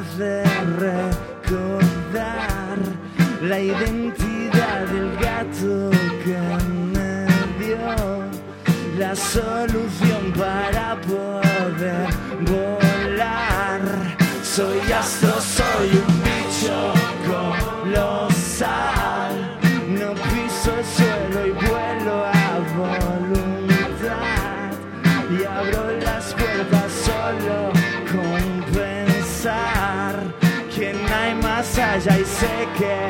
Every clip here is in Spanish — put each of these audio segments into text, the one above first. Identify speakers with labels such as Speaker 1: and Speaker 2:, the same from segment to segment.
Speaker 1: hacer. Y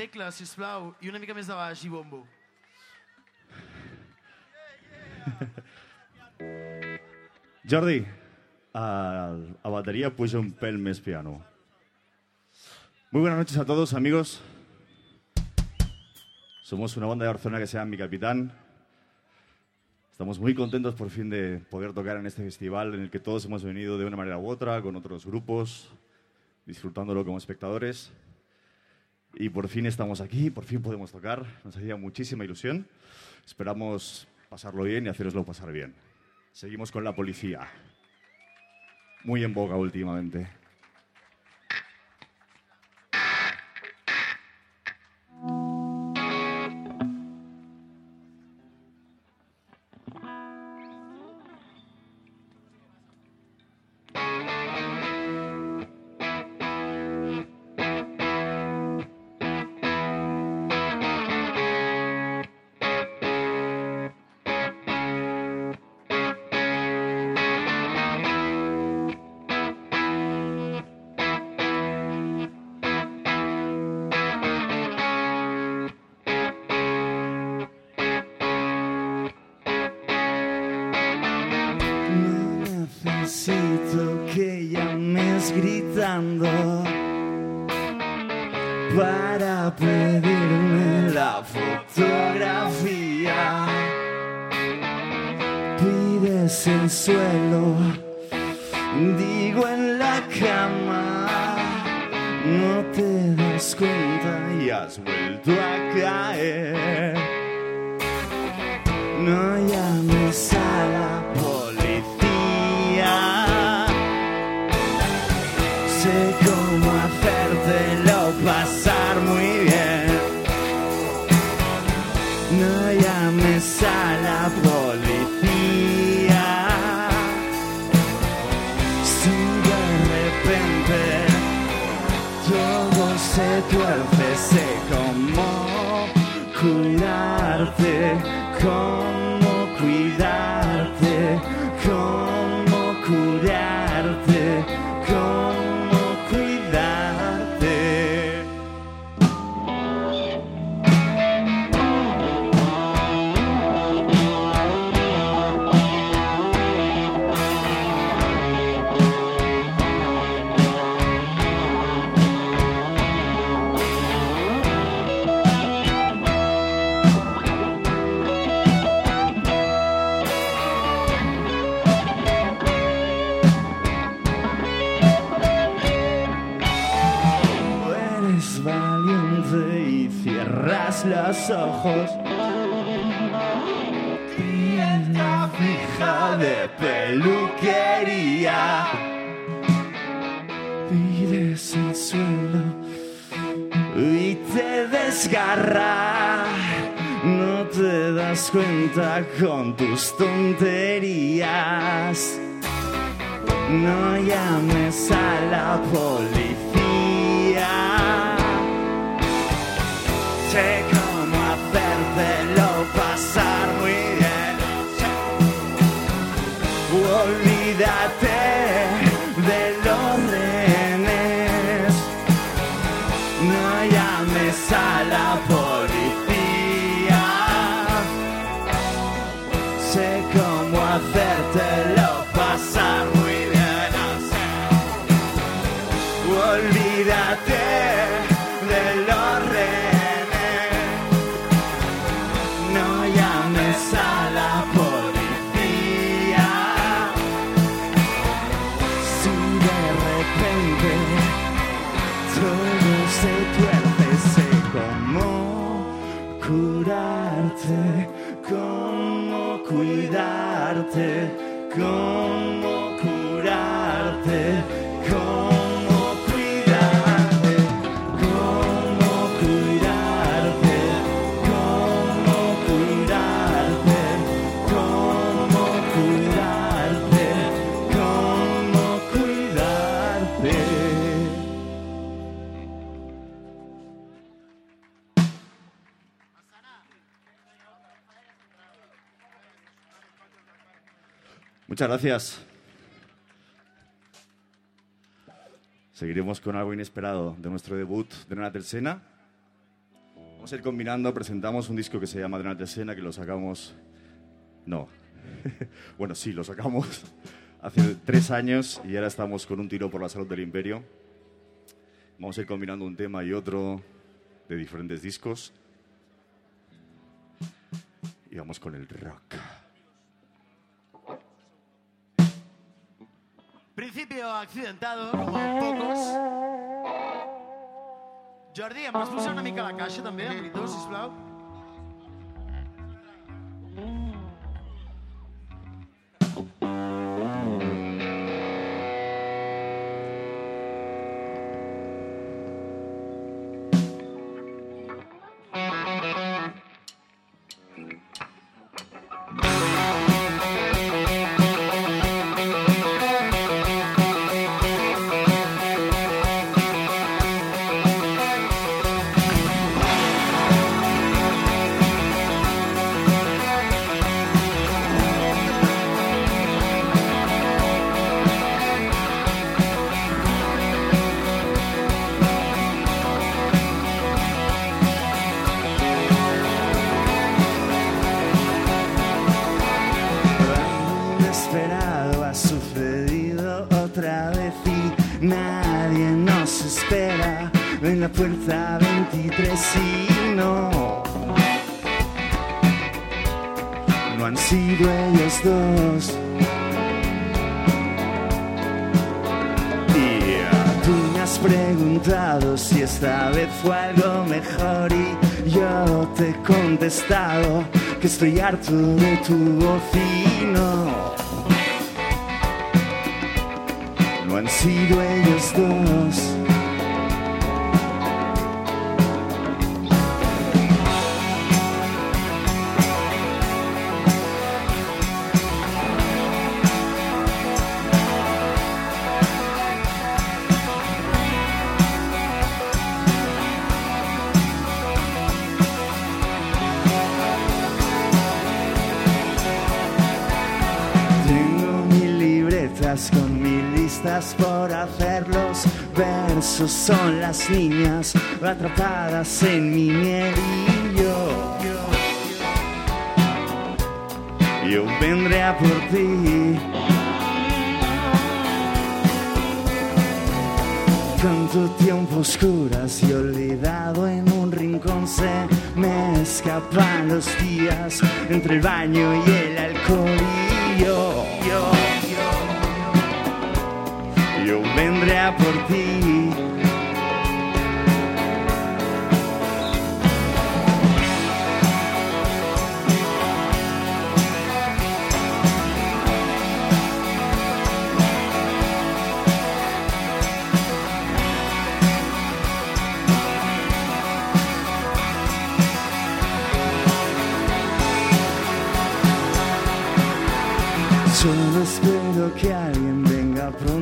Speaker 2: Tecla, sisplau, i una mica més de baix bombo.
Speaker 3: Jordi, a, batería puse un pel més piano. Muy buenas noches a todos, amigos. Somos una banda de Barcelona que se llama Mi Capitán. Estamos muy contentos por fin de poder tocar en este festival en el que todos hemos venido de una manera u otra, con otros grupos, disfrutándolo como espectadores. Y por fin estamos aquí, por fin podemos tocar. Nos hacía muchísima ilusión. Esperamos pasarlo bien y haceroslo pasar bien. Seguimos con la policía. Muy en boga últimamente.
Speaker 1: No llames No te das cuenta con tus tonterías. No llames a la policía. Sé cómo hacértelo pasar muy bien. Olvídate cómo
Speaker 3: Muchas gracias. Seguiremos con algo inesperado de nuestro debut de Sena. Vamos a ir combinando, presentamos un disco que se llama Renata Sena, que lo sacamos... No. bueno, sí, lo sacamos hace tres años y ahora estamos con un tiro por la salud del imperio. Vamos a ir combinando un tema y otro de diferentes discos. Y vamos con el rock.
Speaker 2: Principio accidentado, com pocos. Jordi, em pots posar una mica la caixa també, el monitor, sisplau?
Speaker 1: Que estoy harto de tu voz son las niñas atrapadas en mi miel y yo yo vendré a por ti. Tanto tiempo oscuras y olvidado en un rincón se me escapan los días entre el baño y el alcohol y yo, yo, yo, yo vendré a por ti.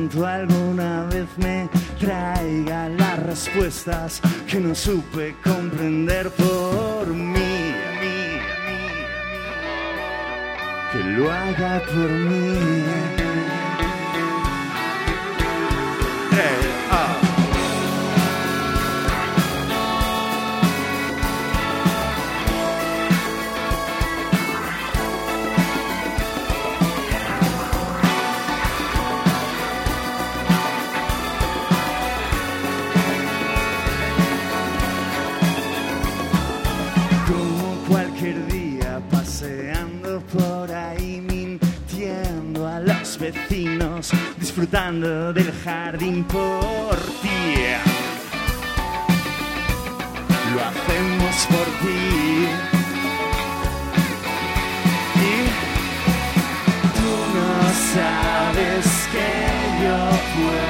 Speaker 1: Pronto alguna vez me traiga las respuestas que no supe comprender por mí. Que lo haga por mí. Disfrutando del jardín por ti. Lo hacemos por ti. Y tú no sabes que yo puedo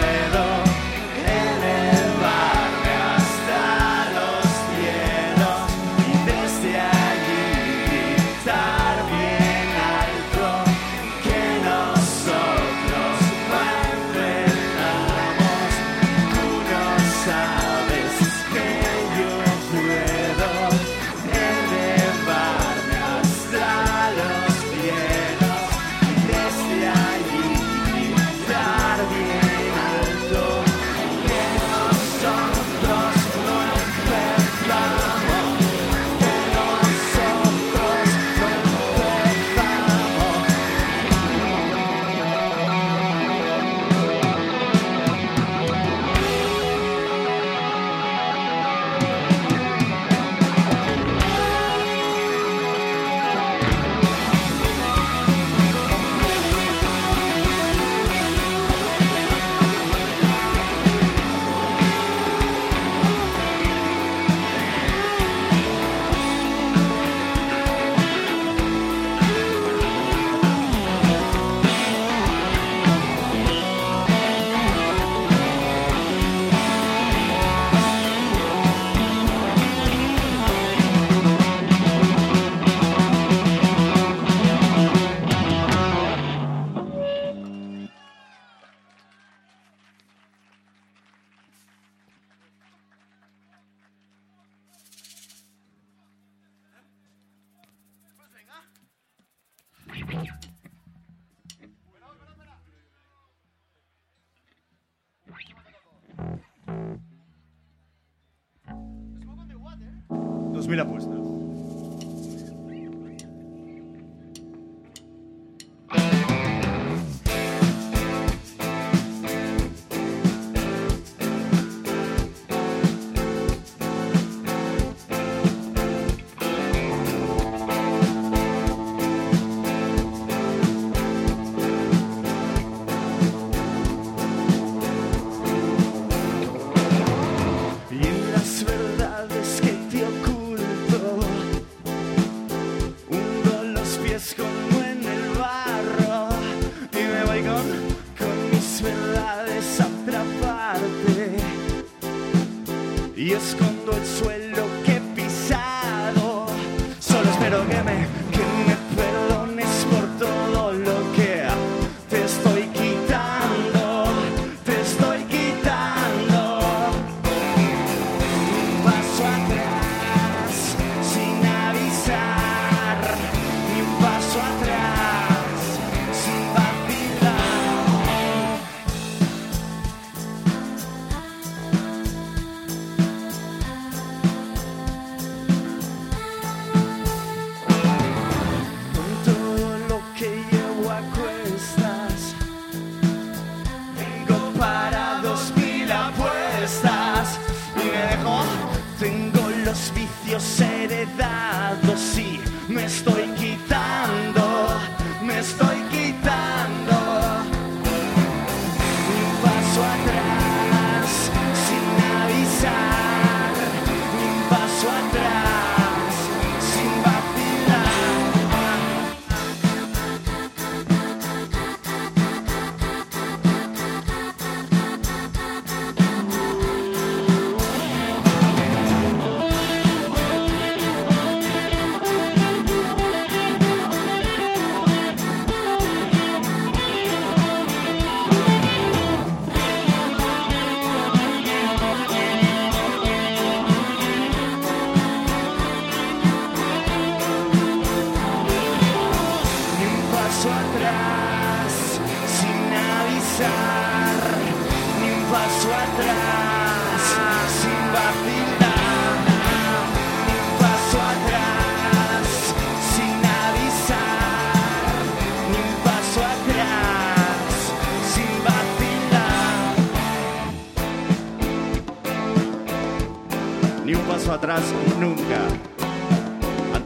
Speaker 1: suelo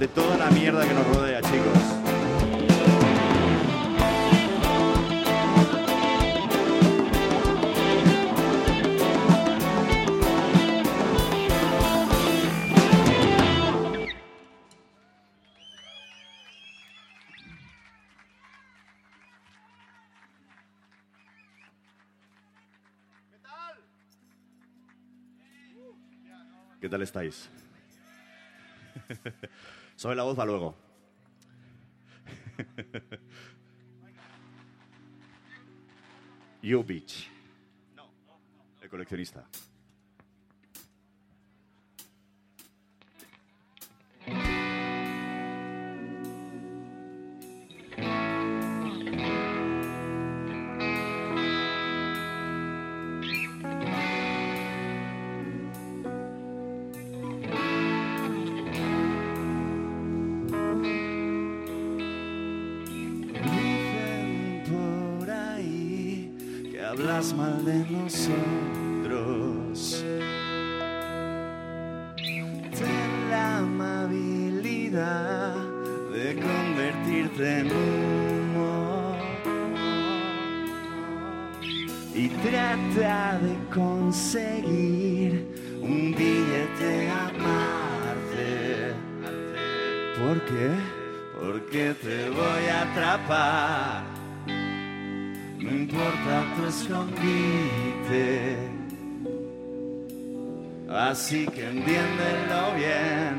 Speaker 3: de toda la mierda que nos rodea, chicos. ¿Qué tal estáis? Sobre la voz va luego. you Beach. El coleccionista.
Speaker 1: nosotros. Ten la amabilidad de convertirte en humo y trata de conseguir un billete aparte. ¿Por qué? Porque te voy a atrapar. No importa tu escondite. Así que entiéndelo bien,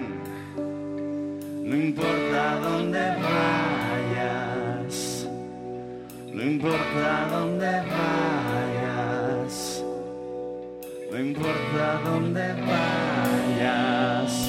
Speaker 1: no importa dónde vayas, no importa dónde vayas, no importa dónde vayas.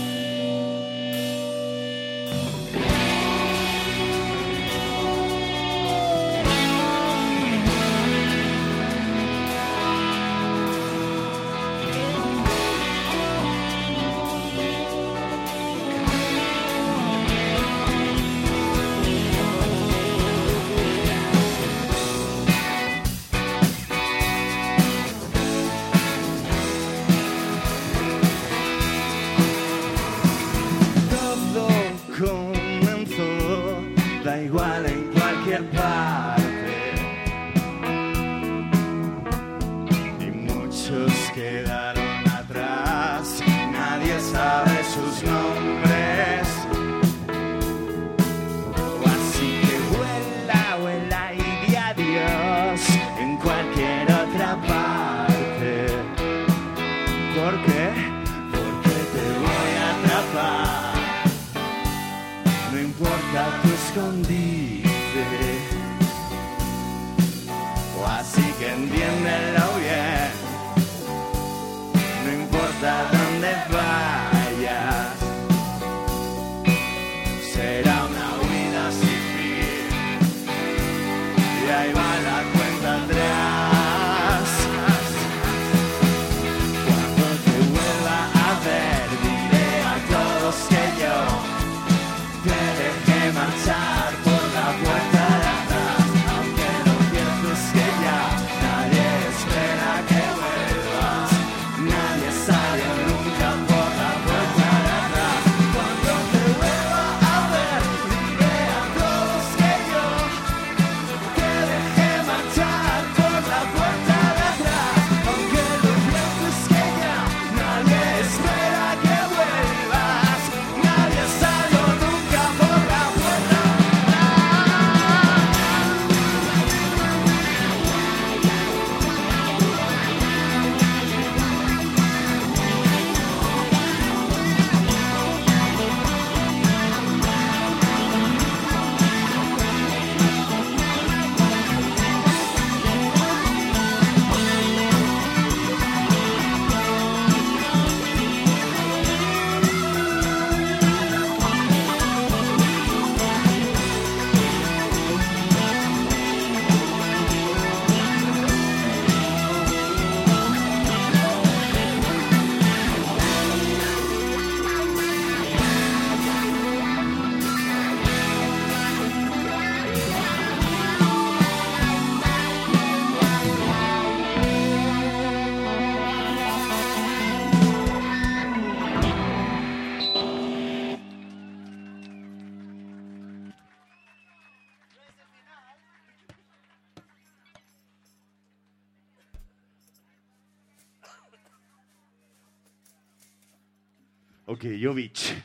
Speaker 1: che Jovic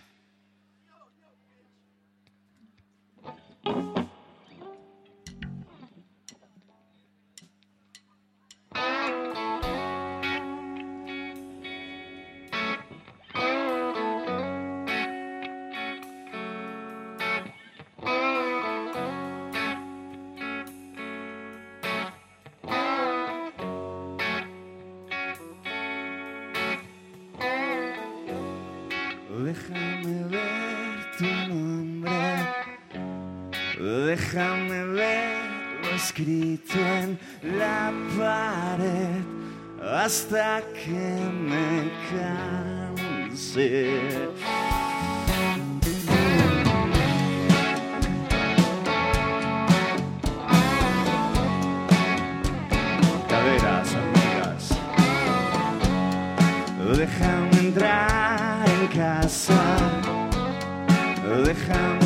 Speaker 1: déjame entrar en casa, déjame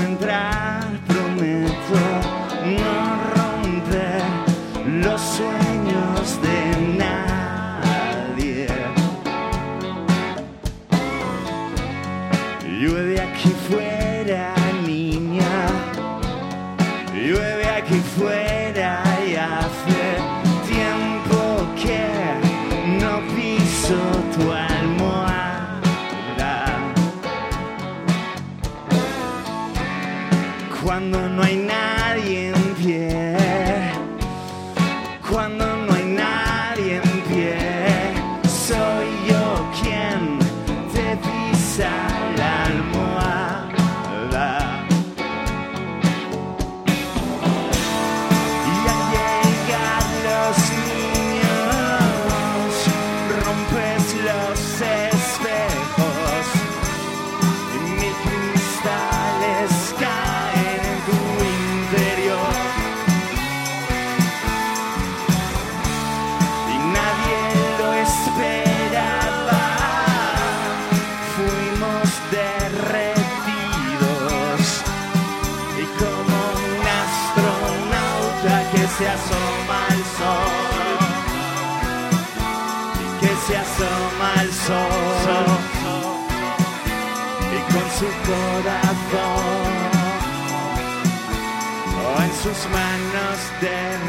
Speaker 1: tus manos de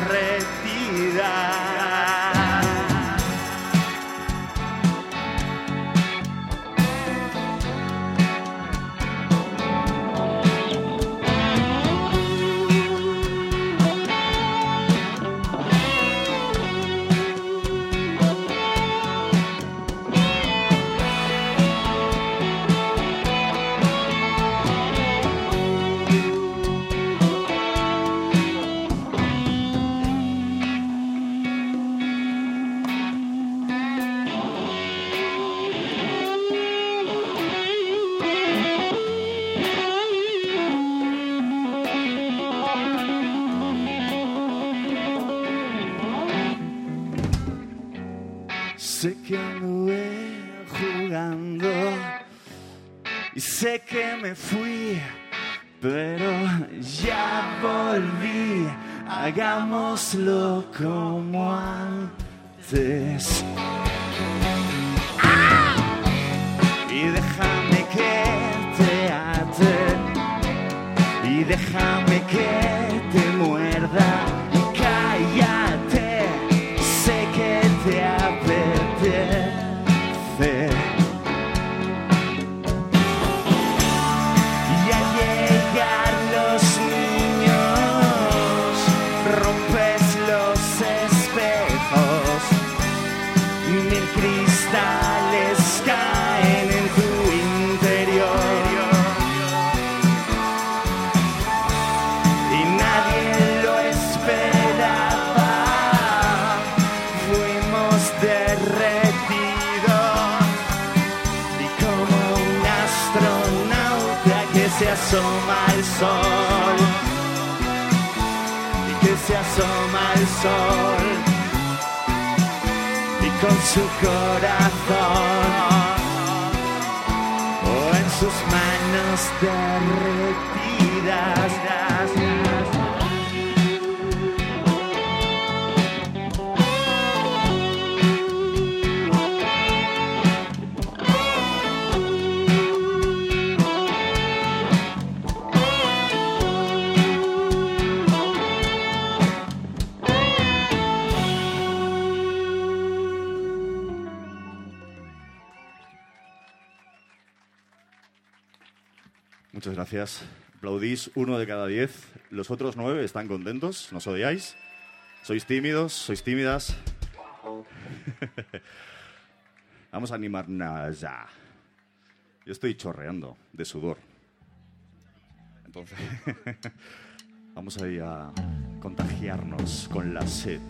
Speaker 1: gracias. Aplaudís uno de cada diez. Los otros nueve están contentos, nos odiáis. Sois tímidos, sois tímidas. Vamos a animarnos ya. Yo estoy chorreando de sudor. Entonces, vamos ahí a contagiarnos con la sed.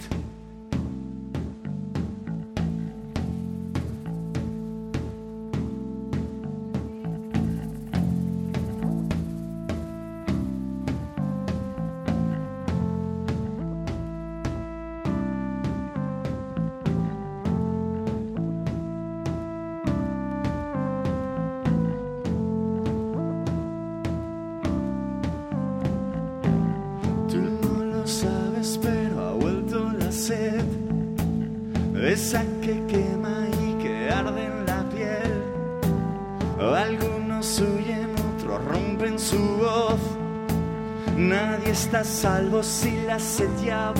Speaker 4: vos y la sed ya.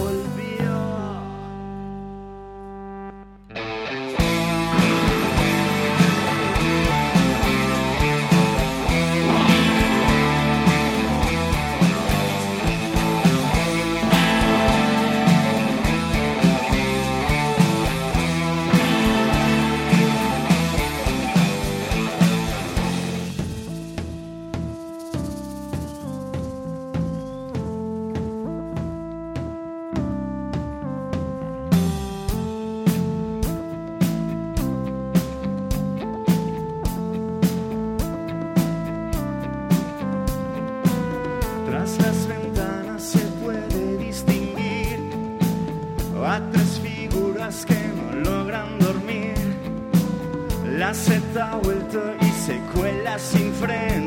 Speaker 1: sem freio.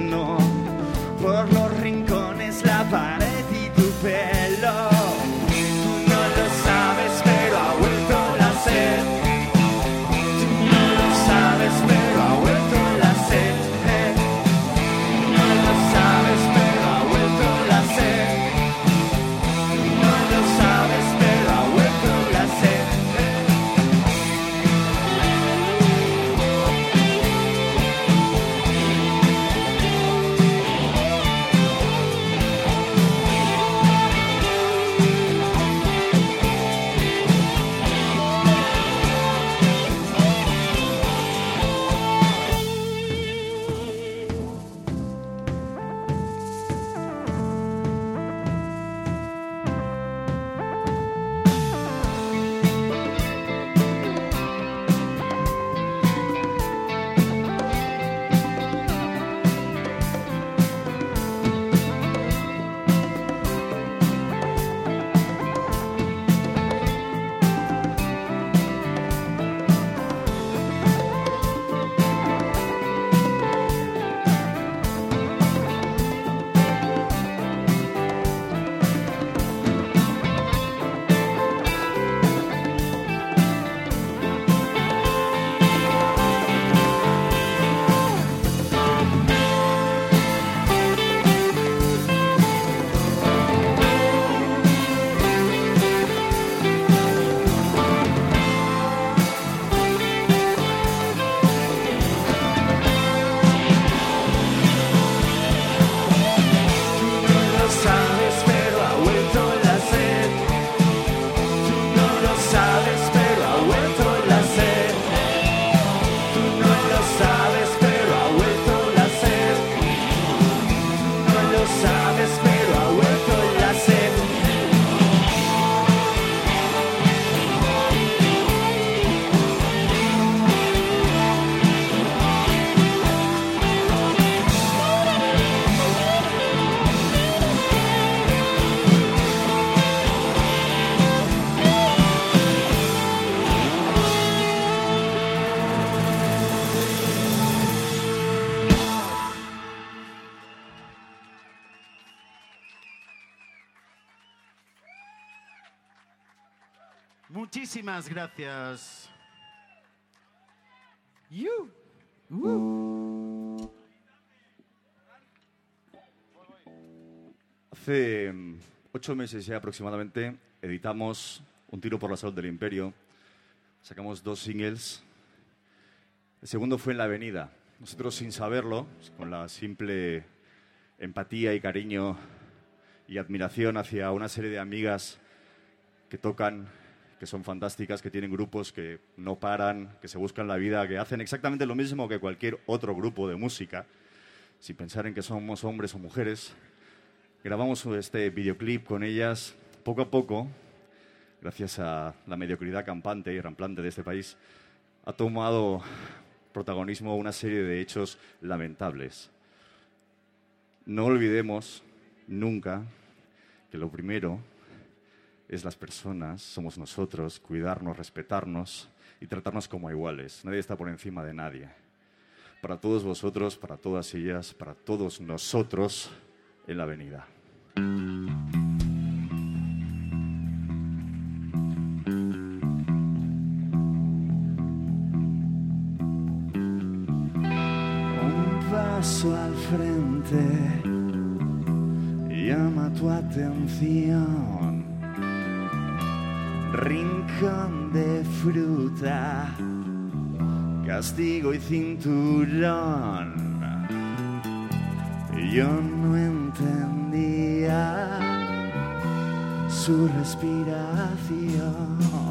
Speaker 2: Muchísimas gracias.
Speaker 1: You.
Speaker 3: Hace mm, ocho meses ya aproximadamente editamos Un tiro por la salud del imperio. Sacamos dos singles. El segundo fue En la avenida. Nosotros sin saberlo, con la simple empatía y cariño y admiración hacia una serie de amigas que tocan, que son fantásticas, que tienen grupos que no paran, que se buscan la vida, que hacen exactamente lo mismo que cualquier otro grupo de música, sin pensar en que somos hombres o mujeres. Grabamos este videoclip con ellas poco a poco, gracias a la mediocridad campante y ramplante de este país, ha tomado protagonismo una serie de hechos lamentables. No olvidemos nunca que lo primero es las personas, somos nosotros, cuidarnos, respetarnos y tratarnos como iguales. Nadie está por encima de nadie. Para todos vosotros, para todas ellas, para todos nosotros en la avenida.
Speaker 1: Un paso al frente llama tu atención. Rincón de fruta, castigo y cinturón. Yo no entendía su respiración.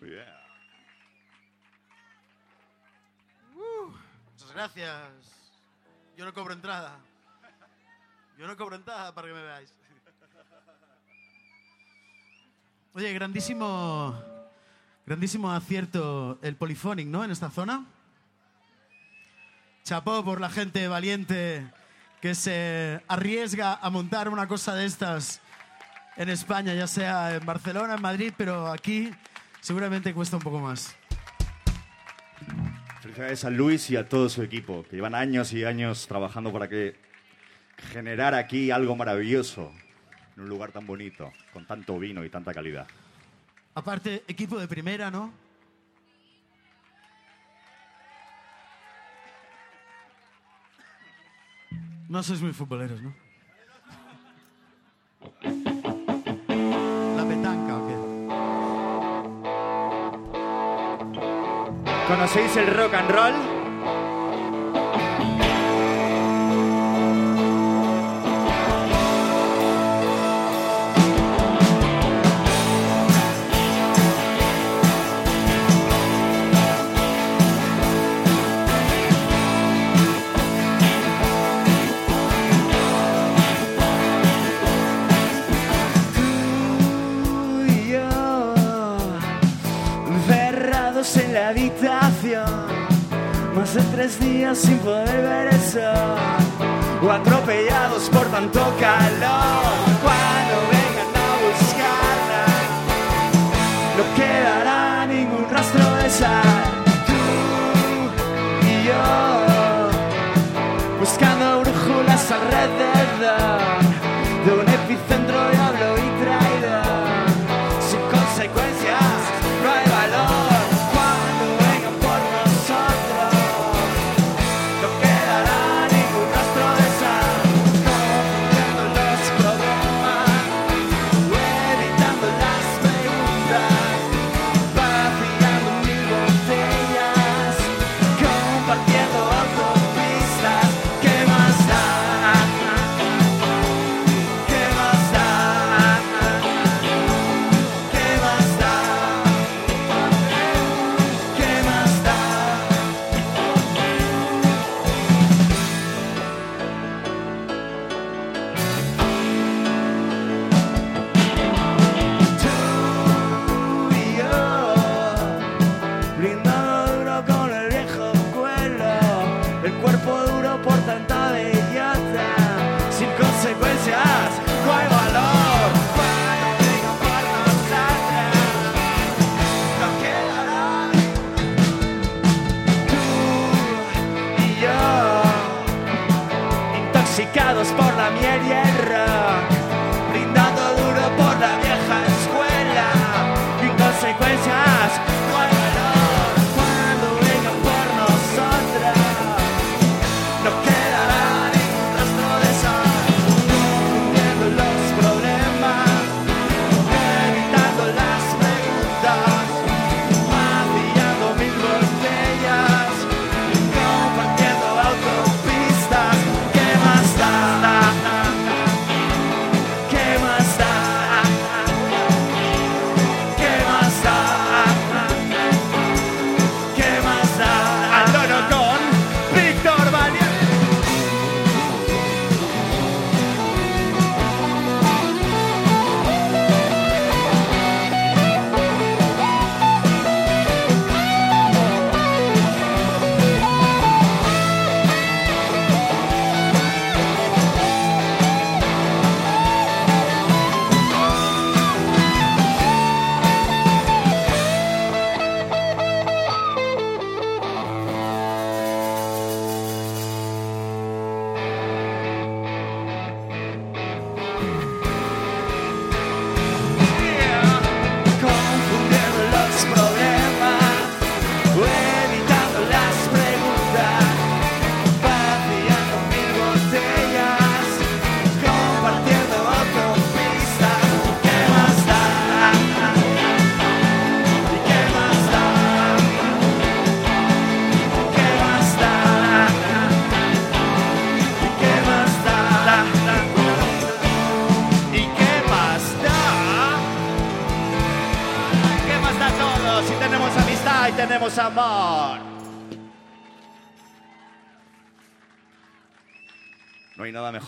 Speaker 1: Yeah. Muchas
Speaker 2: gracias. Yo no cobro entrada. Yo no cobro entrada para que me veáis. Oye, grandísimo, grandísimo acierto el Polyphonic, ¿no? En esta zona. Chapó por la gente valiente que se arriesga a montar una cosa de estas en España, ya sea en Barcelona, en Madrid, pero aquí seguramente cuesta un poco más.
Speaker 3: Felicidades a Luis y a todo su equipo, que llevan años y años trabajando para que generar aquí algo maravilloso en un lugar tan bonito, con tanto vino y tanta calidad.
Speaker 2: Aparte, equipo de primera, ¿no? No sois muy futboleros, ¿no?
Speaker 1: ¿Conocéis el rock and roll? Tres días sin poder ver el o atropellados por tanto calor. Cuando vengan a buscarla, no quedará ningún rastro de sal. Tú y yo, buscando brújulas alrededor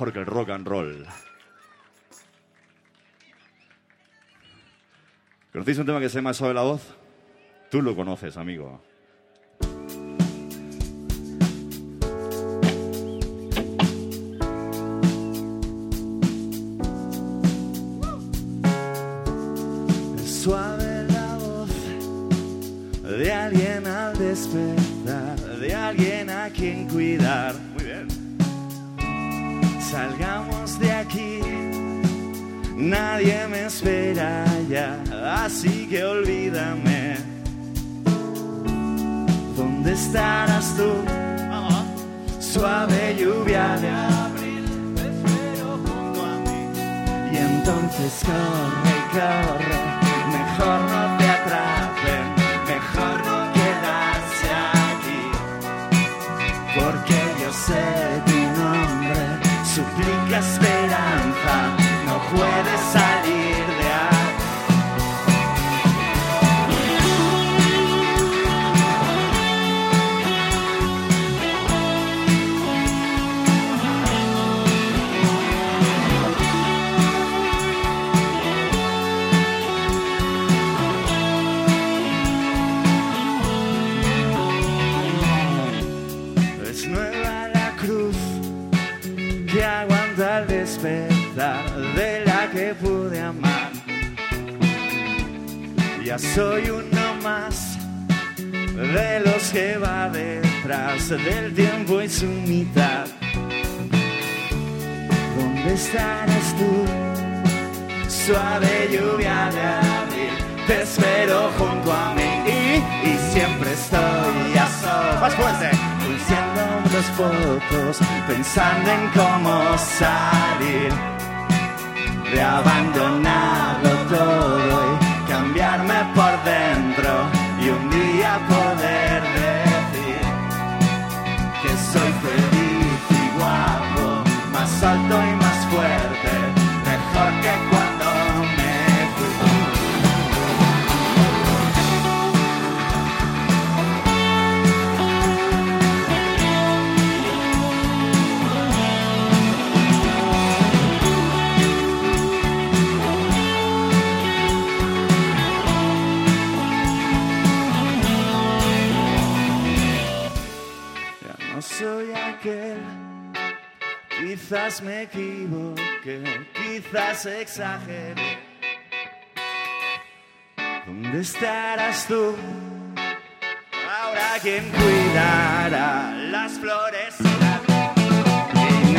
Speaker 3: mejor que el rock and roll. ¿Conocéis un tema que se llama Suave la voz? Tú lo conoces, amigo.
Speaker 1: Suave la voz de alguien al despertar, de alguien a quien cuidar. Salgamos de aquí, nadie me espera ya, así que olvídame. ¿Dónde estarás tú? Suave lluvia de abril, te espero junto a mí. Y entonces corre, corre, mejor no suplica esperanza, no puedes salir Ya soy uno más de los que va detrás del tiempo y su mitad. ¿Dónde estarás tú? Suave lluvia de abril, te espero junto a mí y, y siempre estoy a solas.
Speaker 3: Más fuerte.
Speaker 1: Diciendo dos fotos, pensando en cómo salir de abandonarlo todo quizás me equivoqué, quizás exageré. ¿Dónde estarás tú? Ahora quién cuidará las flores y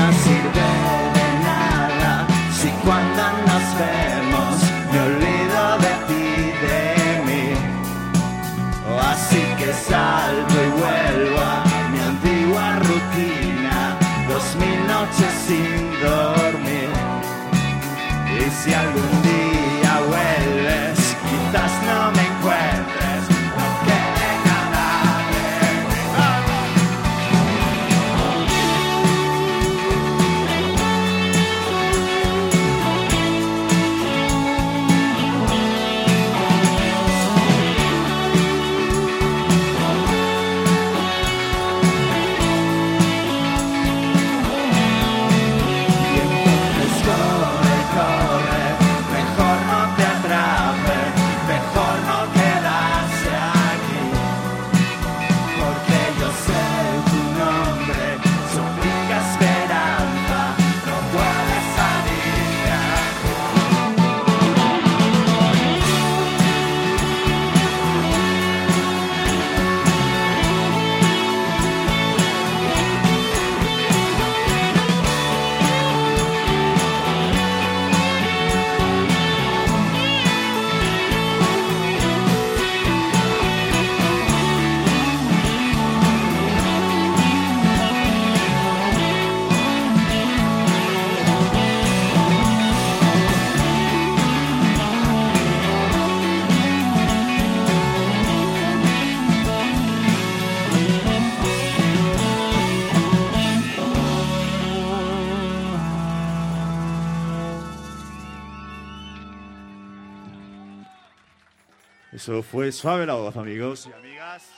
Speaker 3: fue suave la voz, amigos y amigas.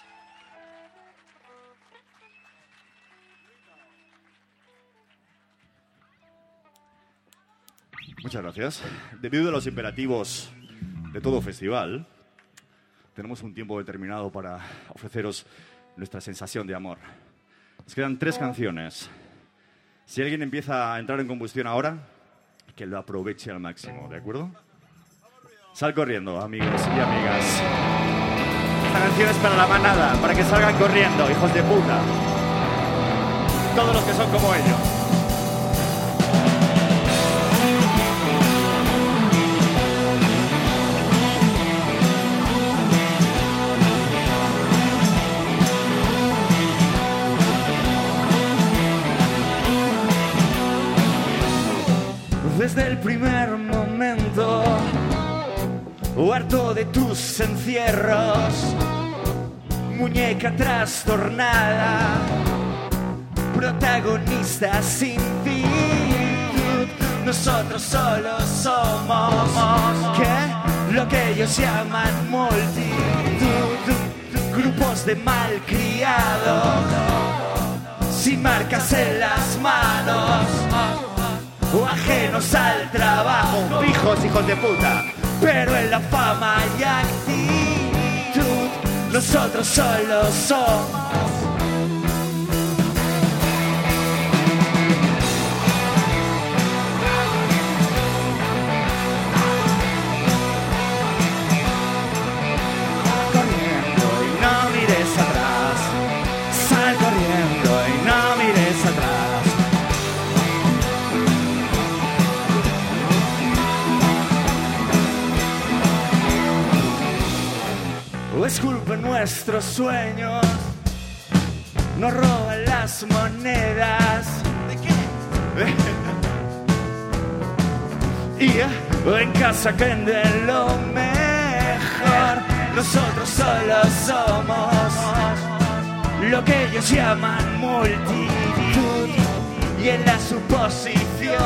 Speaker 3: Muchas gracias. Debido a los imperativos de todo festival, tenemos un tiempo determinado para ofreceros nuestra sensación de amor. Nos quedan tres canciones. Si alguien empieza a entrar en combustión ahora, que lo aproveche al máximo, ¿de acuerdo? Sal corriendo, amigos y amigas.
Speaker 1: Esta canción es para la manada, para que salgan corriendo, hijos de puta. Todos los que son como ellos. Muñeca trastornada, protagonista sin fin. Nosotros solo somos ¿qué? lo que ellos llaman multitud, grupos de malcriados, sin marcas en las manos o ajenos al trabajo, fijos hijos de puta, pero en la fama y actitud nosotros solo somos. Nuestros sueños, nos roban las monedas. ¿De qué? y eh, en casa venden lo mejor. Nosotros solo somos lo que ellos llaman multitud. Y en la suposición,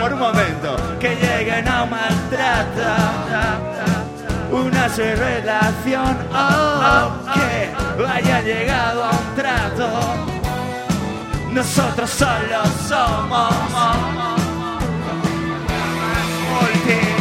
Speaker 1: por un momento, que lleguen a maltratar una relación oh, que haya llegado a un trato. Nosotros solo somos multitud.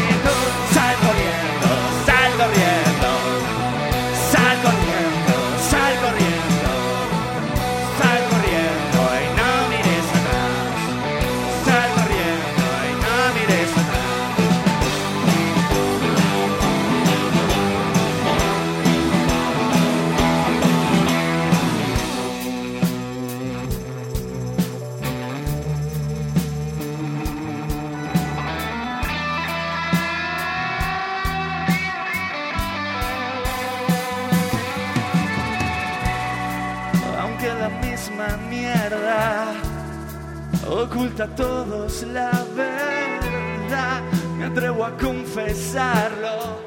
Speaker 1: A todos la verdad. Me atrevo a confesarlo.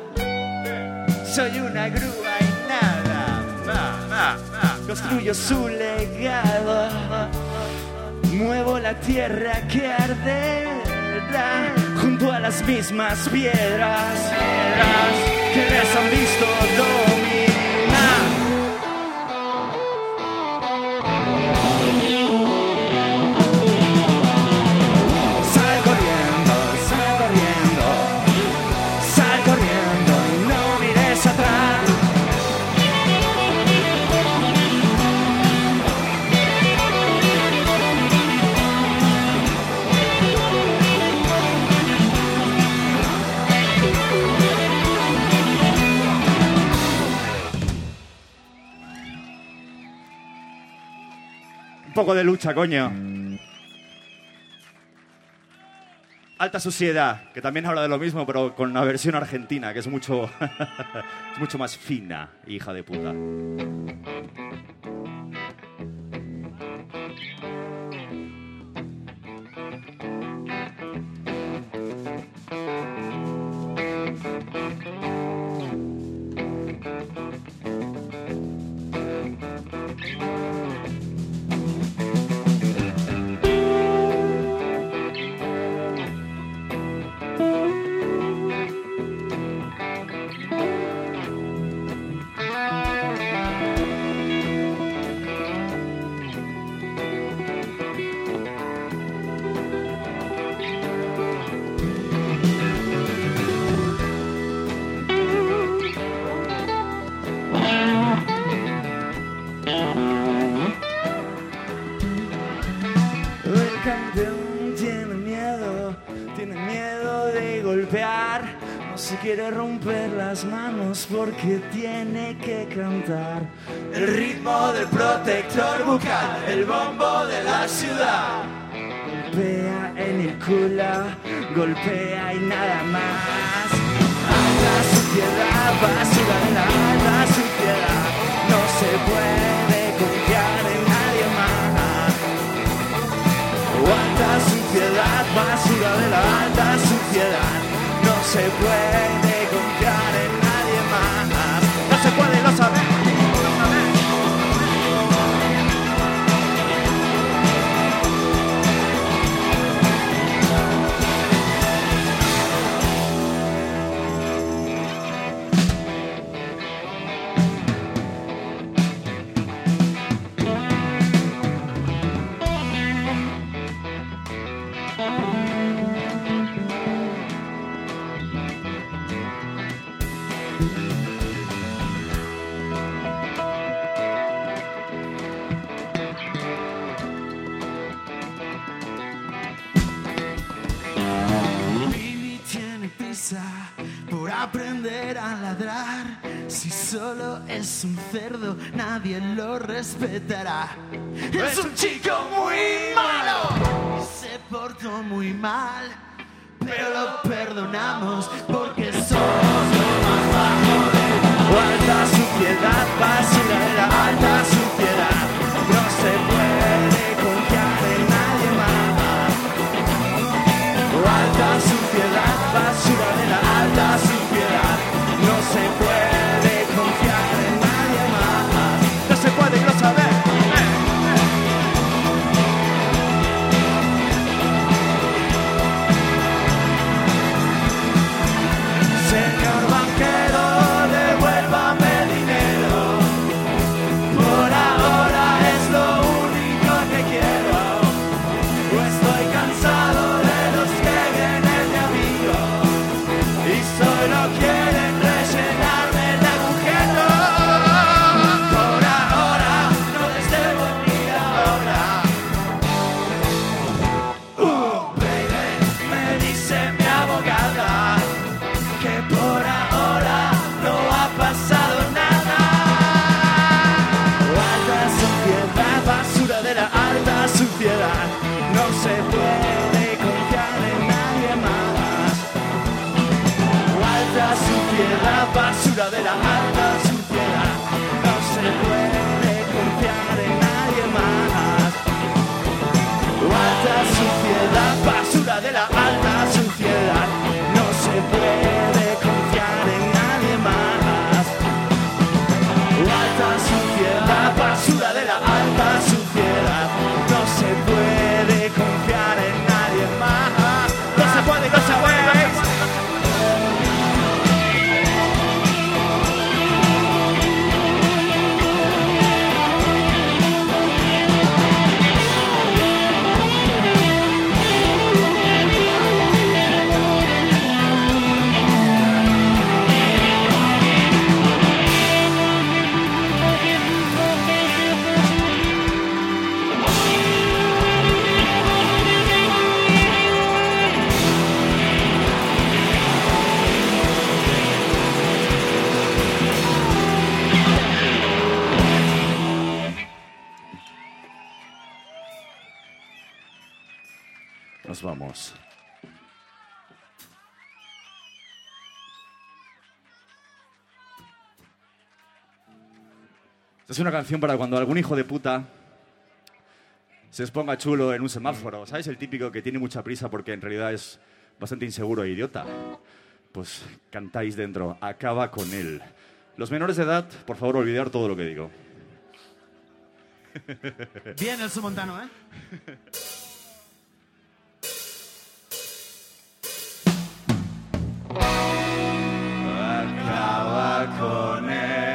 Speaker 1: Soy una grúa y nada. Construyo su legado. Muevo la tierra que arderá junto a las mismas piedras que les han visto dominar.
Speaker 3: Poco de lucha, coño. Alta Sociedad, que también habla de lo mismo, pero con una versión argentina, que es mucho, es mucho más fina, hija de puta.
Speaker 1: Porque tiene que cantar. El ritmo del protector bucal, el bombo de la ciudad. Golpea en el culo, golpea y nada más. Alta suciedad, basura de la alta suciedad. No se puede confiar en nadie más. Alta suciedad, basura de la alta suciedad. No se puede es un cerdo, nadie lo respetará. Es un chico muy malo, se portó muy mal, pero lo perdonamos porque somos lo más bajo de la alta suciedad, basura alta suciedad. Es
Speaker 3: una canción para cuando algún hijo de puta se les ponga chulo en un semáforo. ¿Sabes? El típico que tiene mucha prisa porque en realidad es bastante inseguro e idiota. Pues cantáis dentro. Acaba con él. Los menores de edad, por favor, olvidar todo lo que digo.
Speaker 2: Bien, el Montano, ¿eh?
Speaker 3: Acaba con él.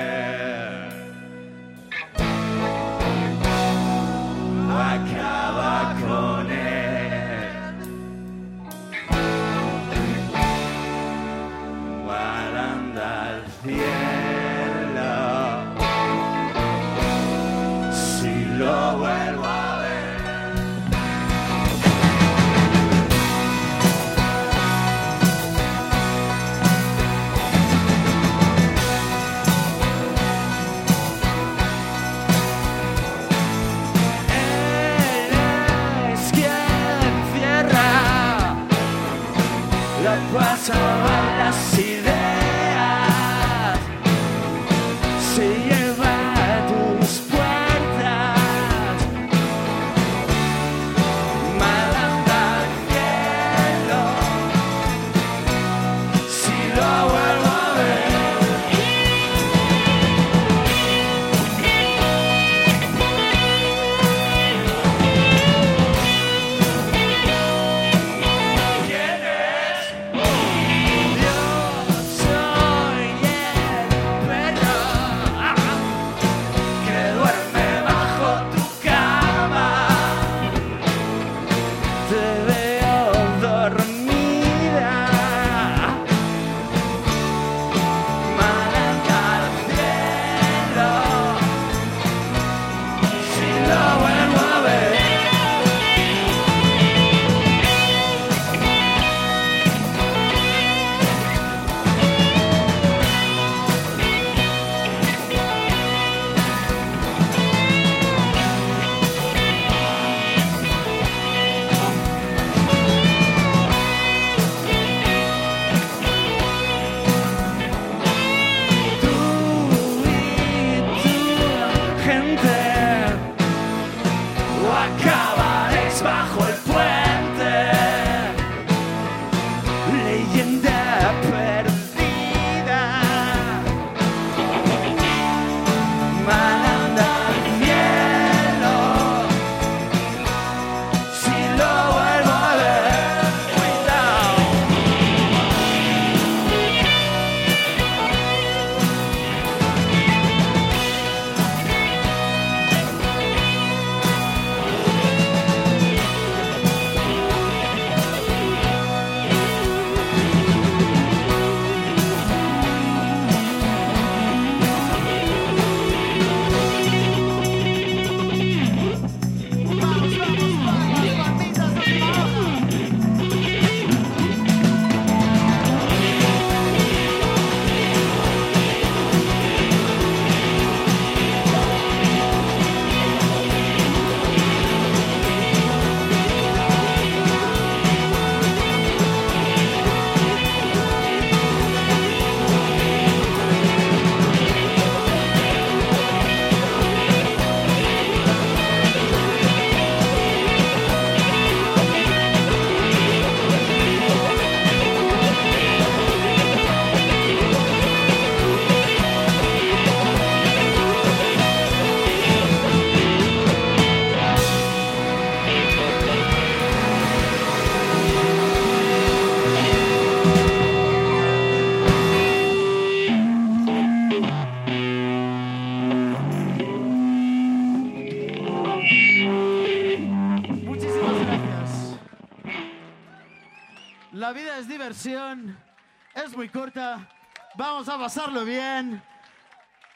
Speaker 2: Muy corta, vamos a pasarlo bien,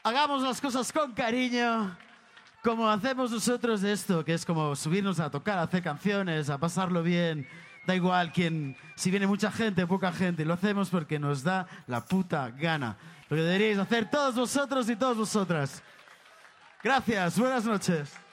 Speaker 2: hagamos las cosas con cariño, como hacemos nosotros de esto, que es como subirnos a tocar, a hacer canciones, a pasarlo bien. Da igual quién, si viene mucha gente, poca gente, lo hacemos porque nos da la puta gana. Lo que deberíais hacer todos vosotros y todas vosotras. Gracias, buenas noches.